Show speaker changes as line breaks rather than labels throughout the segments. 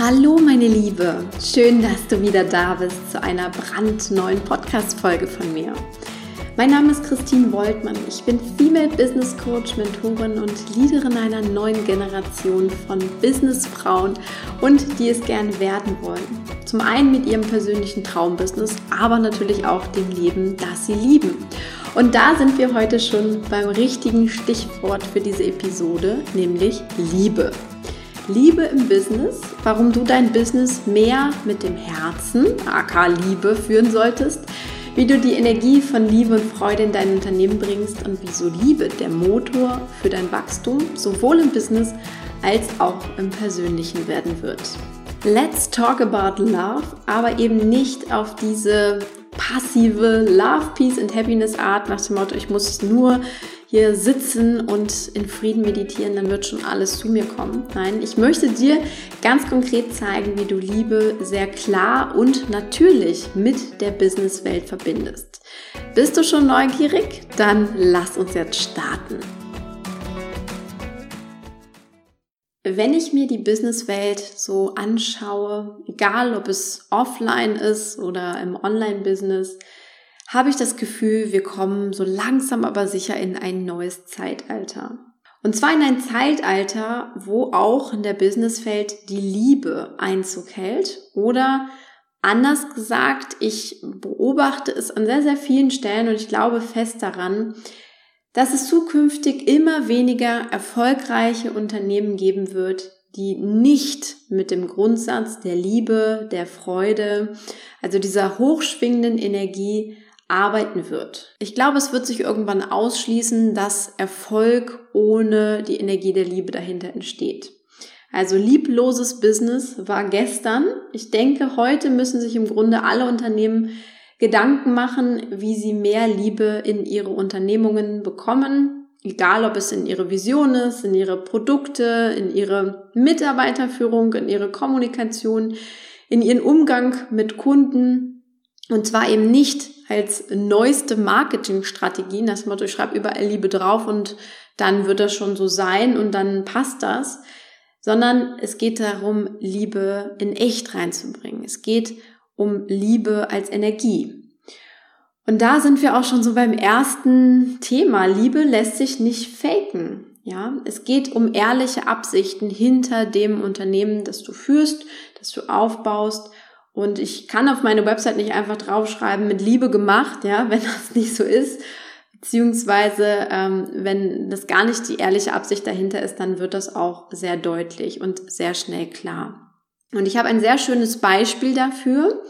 Hallo meine Liebe, schön, dass du wieder da bist zu einer brandneuen Podcast-Folge von mir. Mein Name ist Christine Woltmann. Ich bin Female Business Coach, Mentorin und Leaderin einer neuen Generation von Businessfrauen und die es gern werden wollen. Zum einen mit ihrem persönlichen Traumbusiness, aber natürlich auch dem Leben, das sie lieben. Und da sind wir heute schon beim richtigen Stichwort für diese Episode, nämlich Liebe. Liebe im Business, warum du dein Business mehr mit dem Herzen, aka Liebe, führen solltest, wie du die Energie von Liebe und Freude in dein Unternehmen bringst und wieso Liebe der Motor für dein Wachstum sowohl im Business als auch im Persönlichen werden wird. Let's talk about love, aber eben nicht auf diese passive Love, Peace and Happiness Art nach dem Motto, ich muss nur hier sitzen und in Frieden meditieren, dann wird schon alles zu mir kommen. Nein, ich möchte dir ganz konkret zeigen, wie du Liebe sehr klar und natürlich mit der Businesswelt verbindest. Bist du schon neugierig? Dann lass uns jetzt starten. Wenn ich mir die Businesswelt so anschaue, egal ob es offline ist oder im Online-Business, habe ich das Gefühl, wir kommen so langsam aber sicher in ein neues Zeitalter. Und zwar in ein Zeitalter, wo auch in der Businesswelt die Liebe Einzug hält oder anders gesagt, ich beobachte es an sehr, sehr vielen Stellen und ich glaube fest daran, dass es zukünftig immer weniger erfolgreiche Unternehmen geben wird, die nicht mit dem Grundsatz der Liebe, der Freude, also dieser hochschwingenden Energie arbeiten wird. Ich glaube, es wird sich irgendwann ausschließen, dass Erfolg ohne die Energie der Liebe dahinter entsteht. Also liebloses Business war gestern. Ich denke, heute müssen sich im Grunde alle Unternehmen Gedanken machen, wie sie mehr Liebe in ihre Unternehmungen bekommen. Egal, ob es in ihre Vision ist, in ihre Produkte, in ihre Mitarbeiterführung, in ihre Kommunikation, in ihren Umgang mit Kunden. Und zwar eben nicht als neueste Marketingstrategien. Das Motto, ich schreibe überall Liebe drauf und dann wird das schon so sein und dann passt das. Sondern es geht darum, Liebe in echt reinzubringen. Es geht um Liebe als Energie. Und da sind wir auch schon so beim ersten Thema. Liebe lässt sich nicht faken. Ja, es geht um ehrliche Absichten hinter dem Unternehmen, das du führst, das du aufbaust und ich kann auf meine Website nicht einfach draufschreiben, mit Liebe gemacht, ja, wenn das nicht so ist. Beziehungsweise, ähm, wenn das gar nicht die ehrliche Absicht dahinter ist, dann wird das auch sehr deutlich und sehr schnell klar. Und ich habe ein sehr schönes Beispiel dafür,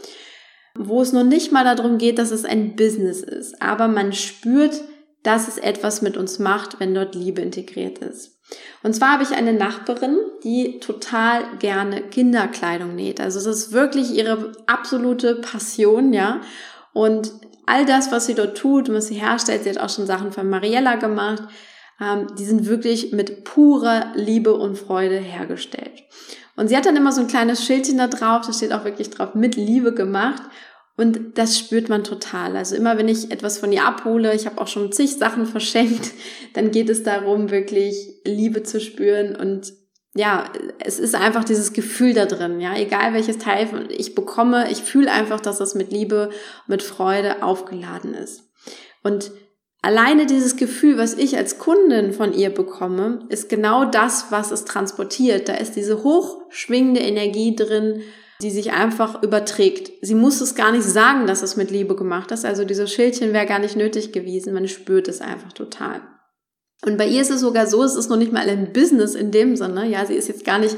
wo es noch nicht mal darum geht, dass es ein Business ist, aber man spürt, dass es etwas mit uns macht, wenn dort Liebe integriert ist. Und zwar habe ich eine Nachbarin, die total gerne Kinderkleidung näht. Also es ist wirklich ihre absolute Passion, ja. Und all das, was sie dort tut und was sie herstellt, sie hat auch schon Sachen von Mariella gemacht, ähm, die sind wirklich mit purer Liebe und Freude hergestellt. Und sie hat dann immer so ein kleines Schildchen da drauf, da steht auch wirklich drauf, mit Liebe gemacht. Und das spürt man total. Also immer wenn ich etwas von ihr abhole, ich habe auch schon zig Sachen verschenkt, dann geht es darum, wirklich Liebe zu spüren und ja, es ist einfach dieses Gefühl da drin, ja, egal welches Teil ich bekomme, ich fühle einfach, dass das mit Liebe, mit Freude aufgeladen ist. Und alleine dieses Gefühl, was ich als Kundin von ihr bekomme, ist genau das, was es transportiert. Da ist diese hochschwingende Energie drin, die sich einfach überträgt. Sie muss es gar nicht sagen, dass es mit Liebe gemacht ist. Also dieses Schildchen wäre gar nicht nötig gewesen. Man spürt es einfach total. Und bei ihr ist es sogar so, es ist noch nicht mal ein Business in dem Sinne. Ja, sie ist jetzt gar nicht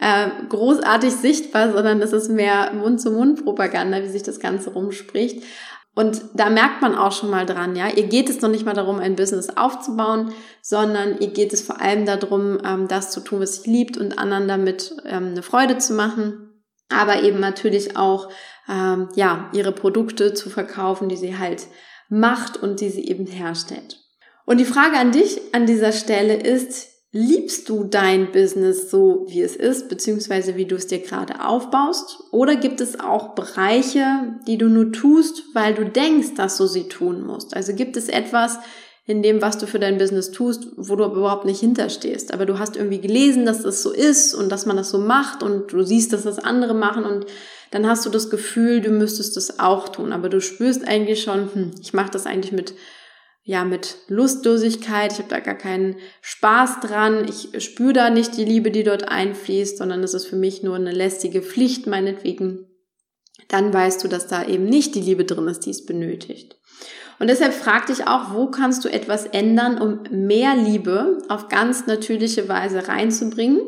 äh, großartig sichtbar, sondern es ist mehr Mund-zu-Mund-Propaganda, wie sich das Ganze rumspricht. Und da merkt man auch schon mal dran, ja, ihr geht es noch nicht mal darum, ein Business aufzubauen, sondern ihr geht es vor allem darum, ähm, das zu tun, was sie liebt und anderen damit ähm, eine Freude zu machen aber eben natürlich auch ähm, ja ihre Produkte zu verkaufen, die sie halt macht und die sie eben herstellt. Und die Frage an dich an dieser Stelle ist, liebst du dein Business so, wie es ist, beziehungsweise wie du es dir gerade aufbaust? Oder gibt es auch Bereiche, die du nur tust, weil du denkst, dass du sie tun musst? Also gibt es etwas in dem, was du für dein Business tust, wo du überhaupt nicht hinterstehst. Aber du hast irgendwie gelesen, dass das so ist und dass man das so macht und du siehst, dass das andere machen und dann hast du das Gefühl, du müsstest das auch tun. Aber du spürst eigentlich schon, hm, ich mache das eigentlich mit ja, mit Lustlosigkeit, ich habe da gar keinen Spaß dran, ich spüre da nicht die Liebe, die dort einfließt, sondern es ist für mich nur eine lästige Pflicht meinetwegen, dann weißt du, dass da eben nicht die Liebe drin ist, die es benötigt. Und deshalb frag dich auch, wo kannst du etwas ändern, um mehr Liebe auf ganz natürliche Weise reinzubringen,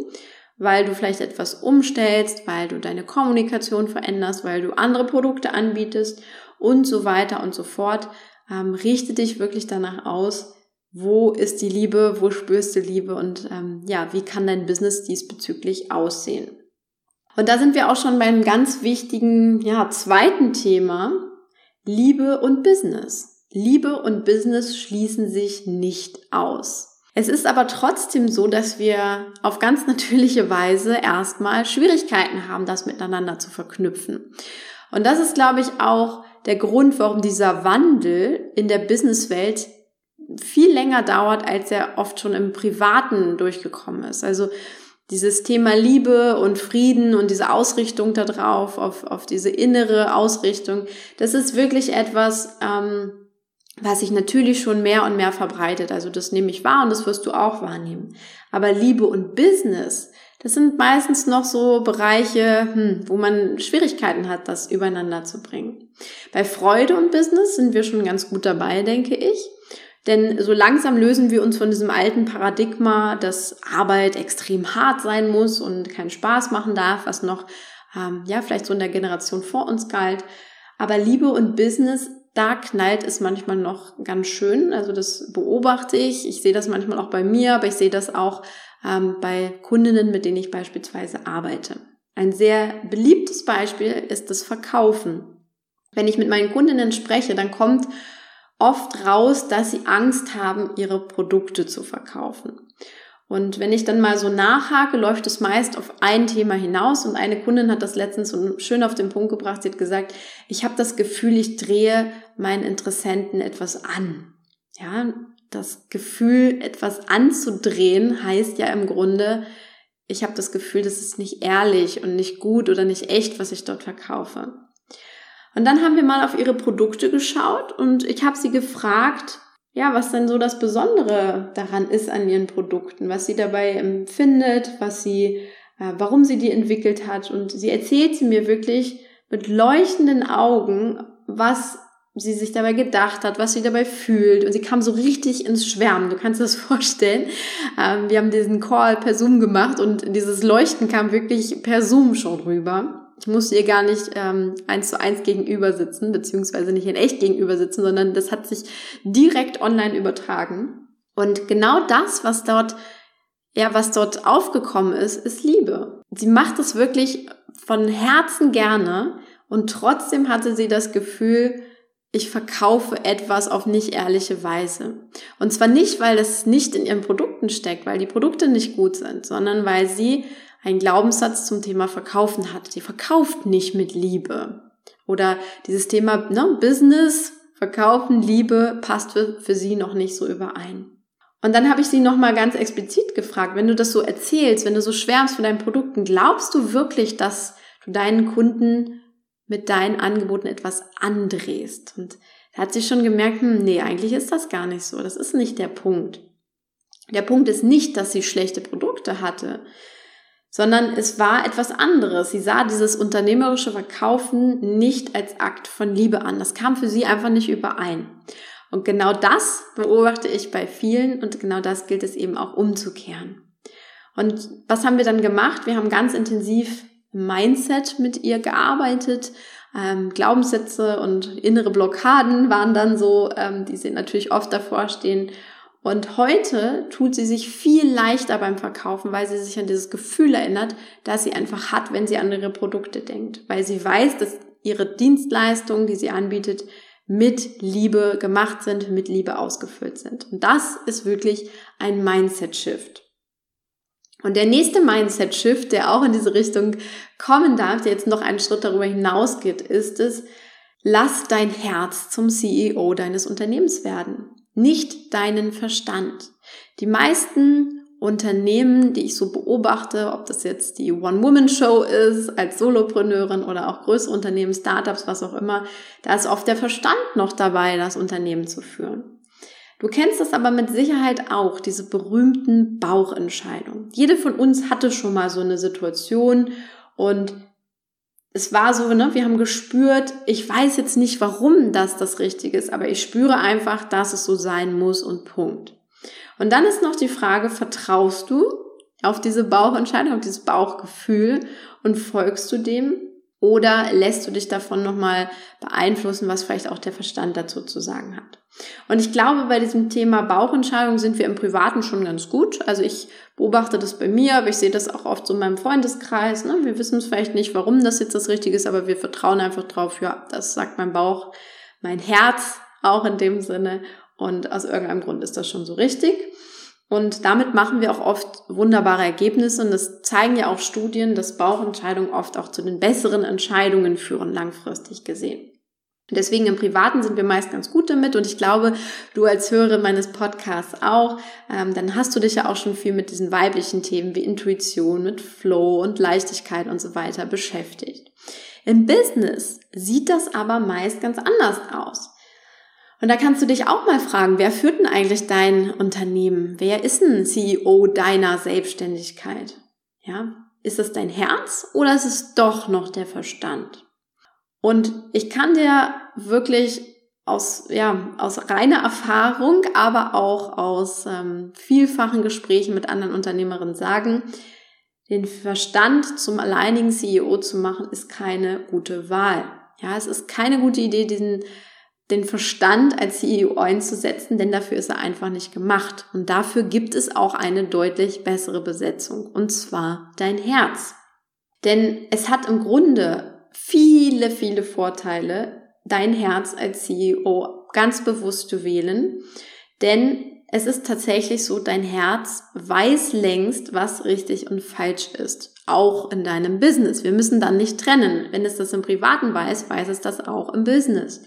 weil du vielleicht etwas umstellst, weil du deine Kommunikation veränderst, weil du andere Produkte anbietest und so weiter und so fort. Ähm, richte dich wirklich danach aus, wo ist die Liebe, wo spürst du Liebe und ähm, ja, wie kann dein Business diesbezüglich aussehen. Und da sind wir auch schon beim ganz wichtigen, ja, zweiten Thema, Liebe und Business. Liebe und Business schließen sich nicht aus. Es ist aber trotzdem so, dass wir auf ganz natürliche Weise erstmal Schwierigkeiten haben, das miteinander zu verknüpfen. Und das ist, glaube ich, auch der Grund, warum dieser Wandel in der Businesswelt viel länger dauert, als er oft schon im Privaten durchgekommen ist. Also dieses Thema Liebe und Frieden und diese Ausrichtung darauf, auf, auf diese innere Ausrichtung, das ist wirklich etwas, ähm, was sich natürlich schon mehr und mehr verbreitet. Also das nehme ich wahr und das wirst du auch wahrnehmen. Aber Liebe und Business, das sind meistens noch so Bereiche, hm, wo man Schwierigkeiten hat, das übereinander zu bringen. Bei Freude und Business sind wir schon ganz gut dabei, denke ich. Denn so langsam lösen wir uns von diesem alten Paradigma, dass Arbeit extrem hart sein muss und keinen Spaß machen darf, was noch, ähm, ja, vielleicht so in der Generation vor uns galt. Aber Liebe und Business da knallt es manchmal noch ganz schön. Also das beobachte ich. Ich sehe das manchmal auch bei mir, aber ich sehe das auch ähm, bei Kundinnen, mit denen ich beispielsweise arbeite. Ein sehr beliebtes Beispiel ist das Verkaufen. Wenn ich mit meinen Kundinnen spreche, dann kommt oft raus, dass sie Angst haben, ihre Produkte zu verkaufen. Und wenn ich dann mal so nachhake, läuft es meist auf ein Thema hinaus. Und eine Kundin hat das letztens so schön auf den Punkt gebracht. Sie hat gesagt, ich habe das Gefühl, ich drehe meinen Interessenten etwas an. Ja, das Gefühl, etwas anzudrehen, heißt ja im Grunde, ich habe das Gefühl, das ist nicht ehrlich und nicht gut oder nicht echt, was ich dort verkaufe. Und dann haben wir mal auf ihre Produkte geschaut und ich habe sie gefragt, ja, was denn so das Besondere daran ist an ihren Produkten, was sie dabei empfindet, was sie, äh, warum sie die entwickelt hat. Und sie erzählt sie mir wirklich mit leuchtenden Augen, was sie sich dabei gedacht hat, was sie dabei fühlt. Und sie kam so richtig ins Schwärmen. Du kannst dir das vorstellen. Ähm, wir haben diesen Call per Zoom gemacht und dieses Leuchten kam wirklich per Zoom schon rüber. Ich musste ihr gar nicht ähm, eins zu eins gegenüber sitzen, beziehungsweise nicht in echt gegenüber sitzen, sondern das hat sich direkt online übertragen. Und genau das, was dort, ja, was dort aufgekommen ist, ist Liebe. Sie macht es wirklich von Herzen gerne und trotzdem hatte sie das Gefühl, ich verkaufe etwas auf nicht ehrliche Weise. Und zwar nicht, weil es nicht in ihren Produkten steckt, weil die Produkte nicht gut sind, sondern weil sie einen Glaubenssatz zum Thema Verkaufen hat. Sie verkauft nicht mit Liebe. Oder dieses Thema ne, Business, Verkaufen, Liebe passt für, für sie noch nicht so überein. Und dann habe ich sie nochmal ganz explizit gefragt, wenn du das so erzählst, wenn du so schwärmst von deinen Produkten, glaubst du wirklich, dass du deinen Kunden mit deinen Angeboten etwas andrehst? Und da hat sie schon gemerkt, hm, nee, eigentlich ist das gar nicht so. Das ist nicht der Punkt. Der Punkt ist nicht, dass sie schlechte Produkte hatte sondern es war etwas anderes. Sie sah dieses unternehmerische Verkaufen nicht als Akt von Liebe an. Das kam für sie einfach nicht überein. Und genau das beobachte ich bei vielen und genau das gilt es eben auch umzukehren. Und was haben wir dann gemacht? Wir haben ganz intensiv Mindset mit ihr gearbeitet. Ähm, Glaubenssätze und innere Blockaden waren dann so, ähm, die sie natürlich oft davor stehen. Und heute tut sie sich viel leichter beim Verkaufen, weil sie sich an dieses Gefühl erinnert, das sie einfach hat, wenn sie an ihre Produkte denkt. Weil sie weiß, dass ihre Dienstleistungen, die sie anbietet, mit Liebe gemacht sind, mit Liebe ausgefüllt sind. Und das ist wirklich ein Mindset-Shift. Und der nächste Mindset-Shift, der auch in diese Richtung kommen darf, der jetzt noch einen Schritt darüber hinausgeht, ist es, lass dein Herz zum CEO deines Unternehmens werden. Nicht deinen Verstand. Die meisten Unternehmen, die ich so beobachte, ob das jetzt die One-Woman-Show ist, als Solopreneurin oder auch größere Unternehmen, Startups, was auch immer, da ist oft der Verstand noch dabei, das Unternehmen zu führen. Du kennst das aber mit Sicherheit auch, diese berühmten Bauchentscheidungen. Jede von uns hatte schon mal so eine Situation und es war so, ne, wir haben gespürt, ich weiß jetzt nicht, warum das das Richtige ist, aber ich spüre einfach, dass es so sein muss und Punkt. Und dann ist noch die Frage, vertraust du auf diese Bauchentscheidung, auf dieses Bauchgefühl und folgst du dem? Oder lässt du dich davon nochmal beeinflussen, was vielleicht auch der Verstand dazu zu sagen hat? Und ich glaube, bei diesem Thema Bauchentscheidung sind wir im Privaten schon ganz gut. Also ich beobachte das bei mir, aber ich sehe das auch oft so in meinem Freundeskreis. Ne? Wir wissen es vielleicht nicht, warum das jetzt das Richtige ist, aber wir vertrauen einfach drauf, ja, das sagt mein Bauch, mein Herz auch in dem Sinne. Und aus irgendeinem Grund ist das schon so richtig. Und damit machen wir auch oft wunderbare Ergebnisse. Und das zeigen ja auch Studien, dass Bauchentscheidungen oft auch zu den besseren Entscheidungen führen, langfristig gesehen. Deswegen im Privaten sind wir meist ganz gut damit und ich glaube, du als Hörer meines Podcasts auch, ähm, dann hast du dich ja auch schon viel mit diesen weiblichen Themen wie Intuition, mit Flow und Leichtigkeit und so weiter beschäftigt. Im Business sieht das aber meist ganz anders aus. Und da kannst du dich auch mal fragen, wer führt denn eigentlich dein Unternehmen? Wer ist ein CEO deiner Selbstständigkeit? Ja, ist es dein Herz oder ist es doch noch der Verstand? Und ich kann dir wirklich aus, ja, aus reiner Erfahrung, aber auch aus ähm, vielfachen Gesprächen mit anderen Unternehmerinnen sagen, den Verstand zum alleinigen CEO zu machen, ist keine gute Wahl. Ja, es ist keine gute Idee, diesen den Verstand als CEO einzusetzen, denn dafür ist er einfach nicht gemacht. Und dafür gibt es auch eine deutlich bessere Besetzung, und zwar dein Herz. Denn es hat im Grunde viele, viele Vorteile, dein Herz als CEO ganz bewusst zu wählen, denn es ist tatsächlich so, dein Herz weiß längst, was richtig und falsch ist. Auch in deinem Business. Wir müssen dann nicht trennen. Wenn es das im Privaten weiß, weiß es das auch im Business.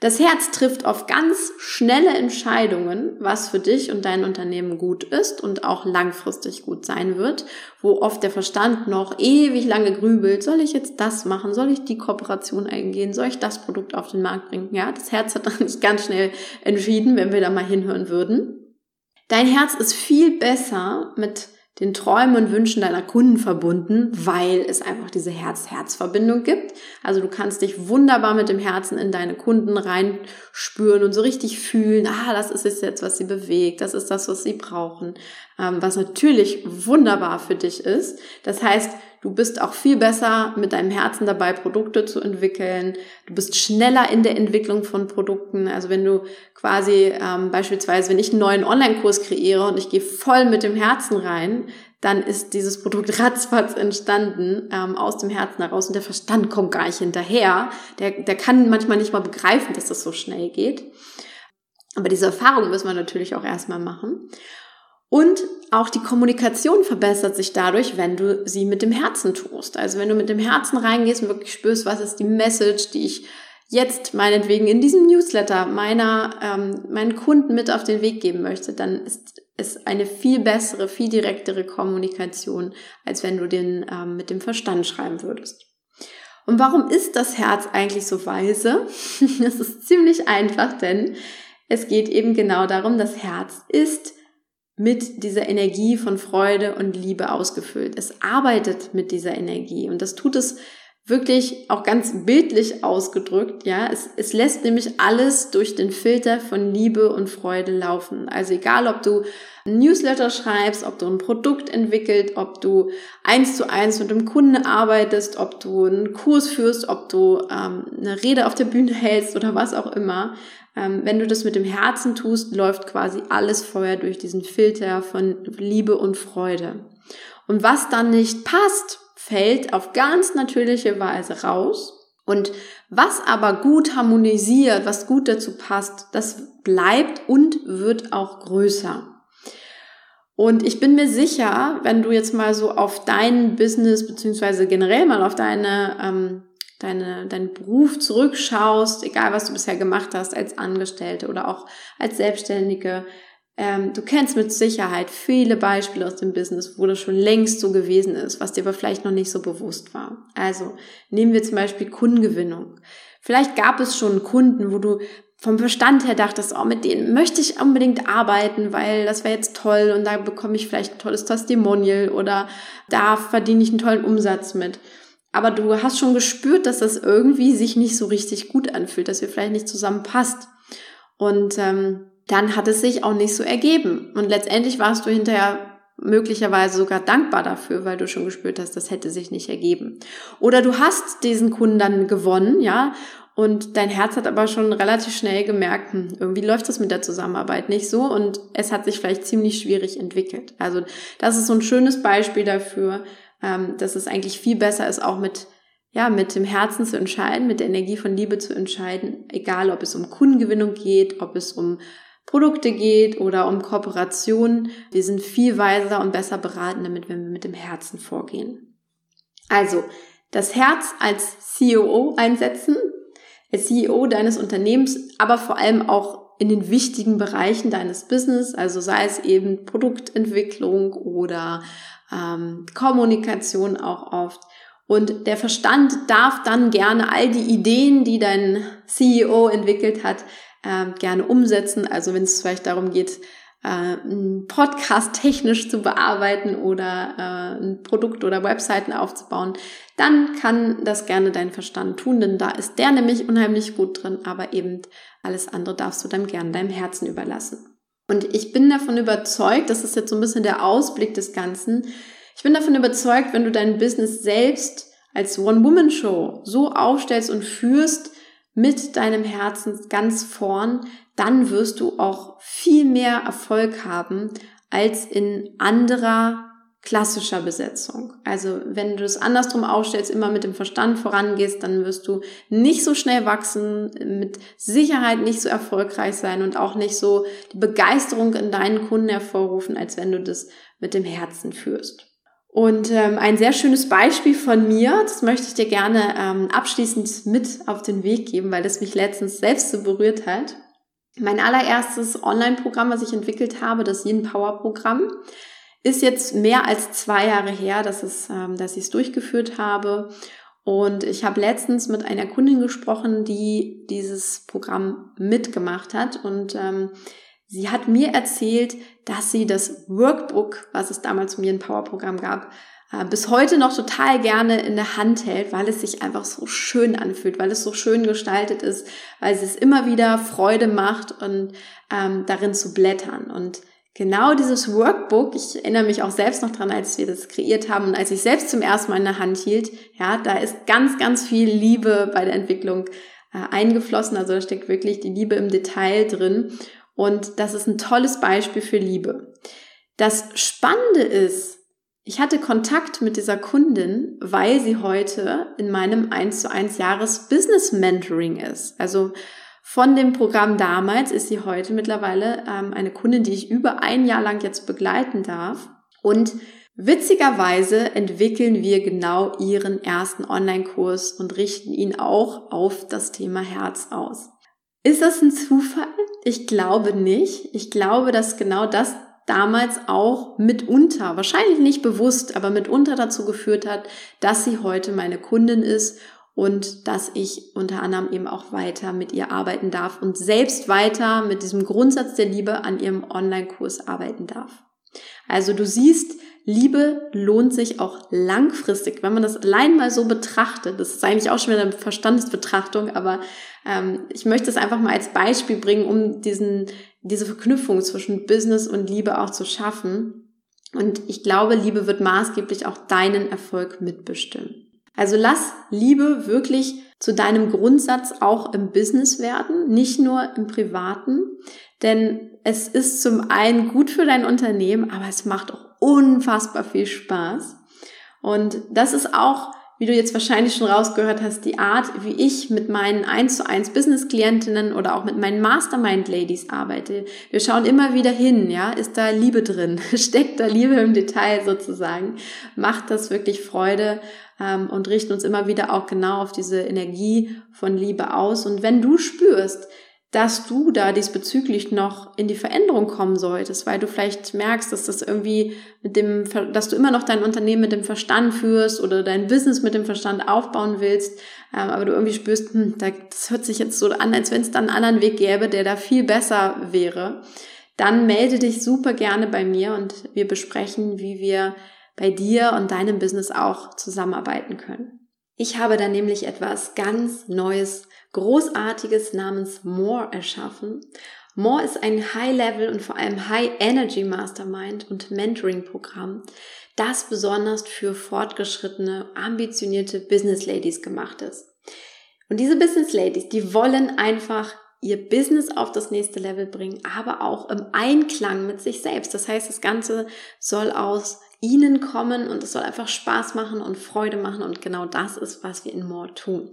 Das Herz trifft auf ganz schnelle Entscheidungen, was für dich und dein Unternehmen gut ist und auch langfristig gut sein wird, wo oft der Verstand noch ewig lange grübelt, soll ich jetzt das machen, soll ich die Kooperation eingehen, soll ich das Produkt auf den Markt bringen? Ja, das Herz hat dann nicht ganz schnell entschieden, wenn wir da mal hinhören würden. Dein Herz ist viel besser mit den Träumen und Wünschen deiner Kunden verbunden, weil es einfach diese Herz-Herz-Verbindung gibt. Also du kannst dich wunderbar mit dem Herzen in deine Kunden reinspüren und so richtig fühlen, ah, das ist es jetzt, was sie bewegt, das ist das, was sie brauchen, ähm, was natürlich wunderbar für dich ist. Das heißt, Du bist auch viel besser mit deinem Herzen dabei, Produkte zu entwickeln. Du bist schneller in der Entwicklung von Produkten. Also wenn du quasi ähm, beispielsweise, wenn ich einen neuen Online-Kurs kreiere und ich gehe voll mit dem Herzen rein, dann ist dieses Produkt ratzfatz entstanden ähm, aus dem Herzen heraus und der Verstand kommt gar nicht hinterher. Der, der kann manchmal nicht mal begreifen, dass das so schnell geht. Aber diese Erfahrung müssen wir natürlich auch erstmal machen. Und auch die Kommunikation verbessert sich dadurch, wenn du sie mit dem Herzen tust. Also wenn du mit dem Herzen reingehst und wirklich spürst, was ist die Message, die ich jetzt meinetwegen in diesem Newsletter meiner ähm, meinen Kunden mit auf den Weg geben möchte, dann ist es eine viel bessere, viel direktere Kommunikation, als wenn du den ähm, mit dem Verstand schreiben würdest. Und warum ist das Herz eigentlich so weise? Das ist ziemlich einfach, denn es geht eben genau darum, das Herz ist mit dieser Energie von Freude und Liebe ausgefüllt. Es arbeitet mit dieser Energie und das tut es wirklich auch ganz bildlich ausgedrückt, ja. Es, es lässt nämlich alles durch den Filter von Liebe und Freude laufen. Also egal, ob du ein Newsletter schreibst, ob du ein Produkt entwickelt, ob du eins zu eins mit dem Kunden arbeitest, ob du einen Kurs führst, ob du ähm, eine Rede auf der Bühne hältst oder was auch immer. Ähm, wenn du das mit dem Herzen tust, läuft quasi alles vorher durch diesen Filter von Liebe und Freude. Und was dann nicht passt, fällt auf ganz natürliche Weise raus. Und was aber gut harmonisiert, was gut dazu passt, das bleibt und wird auch größer. Und ich bin mir sicher, wenn du jetzt mal so auf dein Business beziehungsweise generell mal auf deine ähm, deine, deinen Beruf zurückschaust, egal was du bisher gemacht hast als Angestellte oder auch als Selbstständige, ähm, du kennst mit Sicherheit viele Beispiele aus dem Business, wo das schon längst so gewesen ist, was dir aber vielleicht noch nicht so bewusst war. Also nehmen wir zum Beispiel Kundengewinnung. Vielleicht gab es schon Kunden, wo du vom Verstand her dachtest, oh, mit denen möchte ich unbedingt arbeiten, weil das wäre jetzt toll und da bekomme ich vielleicht ein tolles Testimonial oder da verdiene ich einen tollen Umsatz mit. Aber du hast schon gespürt, dass das irgendwie sich nicht so richtig gut anfühlt, dass wir vielleicht nicht zusammenpasst. Und ähm, dann hat es sich auch nicht so ergeben. Und letztendlich warst du hinterher möglicherweise sogar dankbar dafür, weil du schon gespürt hast, das hätte sich nicht ergeben. Oder du hast diesen Kunden dann gewonnen, ja, und dein Herz hat aber schon relativ schnell gemerkt, hm, irgendwie läuft das mit der Zusammenarbeit nicht so und es hat sich vielleicht ziemlich schwierig entwickelt. Also das ist so ein schönes Beispiel dafür, ähm, dass es eigentlich viel besser ist, auch mit ja, mit dem Herzen zu entscheiden, mit der Energie von Liebe zu entscheiden, egal ob es um Kundengewinnung geht, ob es um Produkte geht oder um Kooperationen. Wir sind viel weiser und besser beraten damit, wenn wir mit dem Herzen vorgehen. Also, das Herz als CEO einsetzen, als CEO deines Unternehmens, aber vor allem auch in den wichtigen Bereichen deines Business, also sei es eben Produktentwicklung oder ähm, Kommunikation auch oft. Und der Verstand darf dann gerne all die Ideen, die dein CEO entwickelt hat, äh, gerne umsetzen. Also wenn es vielleicht darum geht, äh, einen Podcast technisch zu bearbeiten oder äh, ein Produkt oder Webseiten aufzubauen, dann kann das gerne dein Verstand tun, denn da ist der nämlich unheimlich gut drin, aber eben alles andere darfst du dann gerne deinem Herzen überlassen. Und ich bin davon überzeugt, das ist jetzt so ein bisschen der Ausblick des Ganzen, ich bin davon überzeugt, wenn du dein Business selbst als One-Woman-Show so aufstellst und führst, mit deinem Herzen ganz vorn, dann wirst du auch viel mehr Erfolg haben als in anderer klassischer Besetzung. Also wenn du es andersrum aufstellst, immer mit dem Verstand vorangehst, dann wirst du nicht so schnell wachsen, mit Sicherheit nicht so erfolgreich sein und auch nicht so die Begeisterung in deinen Kunden hervorrufen, als wenn du das mit dem Herzen führst. Und ähm, ein sehr schönes Beispiel von mir, das möchte ich dir gerne ähm, abschließend mit auf den Weg geben, weil das mich letztens selbst so berührt hat. Mein allererstes Online-Programm, was ich entwickelt habe, das Yin Power Programm, ist jetzt mehr als zwei Jahre her, dass, es, ähm, dass ich es durchgeführt habe. Und ich habe letztens mit einer Kundin gesprochen, die dieses Programm mitgemacht hat. Und ähm, Sie hat mir erzählt, dass sie das Workbook, was es damals mir ein Power-Programm gab, äh, bis heute noch total gerne in der Hand hält, weil es sich einfach so schön anfühlt, weil es so schön gestaltet ist, weil es immer wieder Freude macht und ähm, darin zu blättern. Und genau dieses Workbook, ich erinnere mich auch selbst noch dran, als wir das kreiert haben und als ich selbst zum ersten Mal in der Hand hielt, ja, da ist ganz, ganz viel Liebe bei der Entwicklung äh, eingeflossen. Also da steckt wirklich die Liebe im Detail drin. Und das ist ein tolles Beispiel für Liebe. Das Spannende ist, ich hatte Kontakt mit dieser Kundin, weil sie heute in meinem 1 zu 1 Jahres Business Mentoring ist. Also von dem Programm damals ist sie heute mittlerweile ähm, eine Kundin, die ich über ein Jahr lang jetzt begleiten darf. Und witzigerweise entwickeln wir genau ihren ersten Online-Kurs und richten ihn auch auf das Thema Herz aus. Ist das ein Zufall? Ich glaube nicht. Ich glaube, dass genau das damals auch mitunter, wahrscheinlich nicht bewusst, aber mitunter dazu geführt hat, dass sie heute meine Kundin ist und dass ich unter anderem eben auch weiter mit ihr arbeiten darf und selbst weiter mit diesem Grundsatz der Liebe an ihrem Online-Kurs arbeiten darf. Also du siehst, Liebe lohnt sich auch langfristig, wenn man das allein mal so betrachtet. Das ist eigentlich auch schon wieder eine Verstandesbetrachtung, aber ähm, ich möchte es einfach mal als Beispiel bringen, um diesen, diese Verknüpfung zwischen Business und Liebe auch zu schaffen. Und ich glaube, Liebe wird maßgeblich auch deinen Erfolg mitbestimmen. Also lass Liebe wirklich zu deinem Grundsatz auch im Business werden, nicht nur im Privaten. Denn es ist zum einen gut für dein Unternehmen, aber es macht auch unfassbar viel Spaß. Und das ist auch wie du jetzt wahrscheinlich schon rausgehört hast, die Art, wie ich mit meinen 1 zu 1 Business-Klientinnen oder auch mit meinen Mastermind-Ladies arbeite. Wir schauen immer wieder hin, ja, ist da Liebe drin? Steckt da Liebe im Detail sozusagen? Macht das wirklich Freude? Ähm, und richten uns immer wieder auch genau auf diese Energie von Liebe aus. Und wenn du spürst, dass du da diesbezüglich noch in die Veränderung kommen solltest, weil du vielleicht merkst, dass das irgendwie mit dem, dass du immer noch dein Unternehmen mit dem Verstand führst oder dein Business mit dem Verstand aufbauen willst, ähm, aber du irgendwie spürst, hm, das hört sich jetzt so an, als wenn es da einen anderen Weg gäbe, der da viel besser wäre, dann melde dich super gerne bei mir und wir besprechen, wie wir bei dir und deinem Business auch zusammenarbeiten können. Ich habe da nämlich etwas ganz Neues Großartiges namens More erschaffen. More ist ein High-Level und vor allem High-Energy Mastermind und Mentoring-Programm, das besonders für fortgeschrittene, ambitionierte Business Ladies gemacht ist. Und diese Business Ladies, die wollen einfach ihr Business auf das nächste Level bringen, aber auch im Einklang mit sich selbst. Das heißt, das Ganze soll aus ihnen kommen und es soll einfach Spaß machen und Freude machen und genau das ist, was wir in More tun.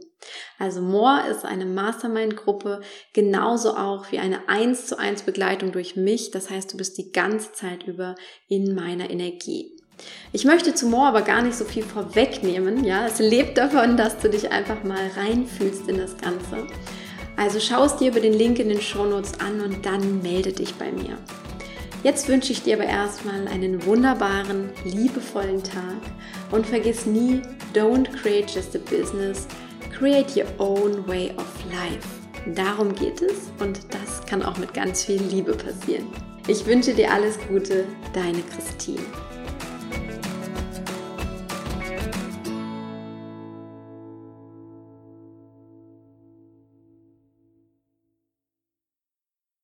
Also More ist eine Mastermind-Gruppe, genauso auch wie eine 1 zu 1 Begleitung durch mich. Das heißt, du bist die ganze Zeit über in meiner Energie. Ich möchte zu More aber gar nicht so viel vorwegnehmen. Ja, es lebt davon, dass du dich einfach mal reinfühlst in das Ganze. Also schau es dir über den Link in den Show Notes an und dann melde dich bei mir. Jetzt wünsche ich dir aber erstmal einen wunderbaren, liebevollen Tag und vergiss nie, don't create just a business, create your own way of life. Darum geht es und das kann auch mit ganz viel Liebe passieren. Ich wünsche dir alles Gute, deine Christine.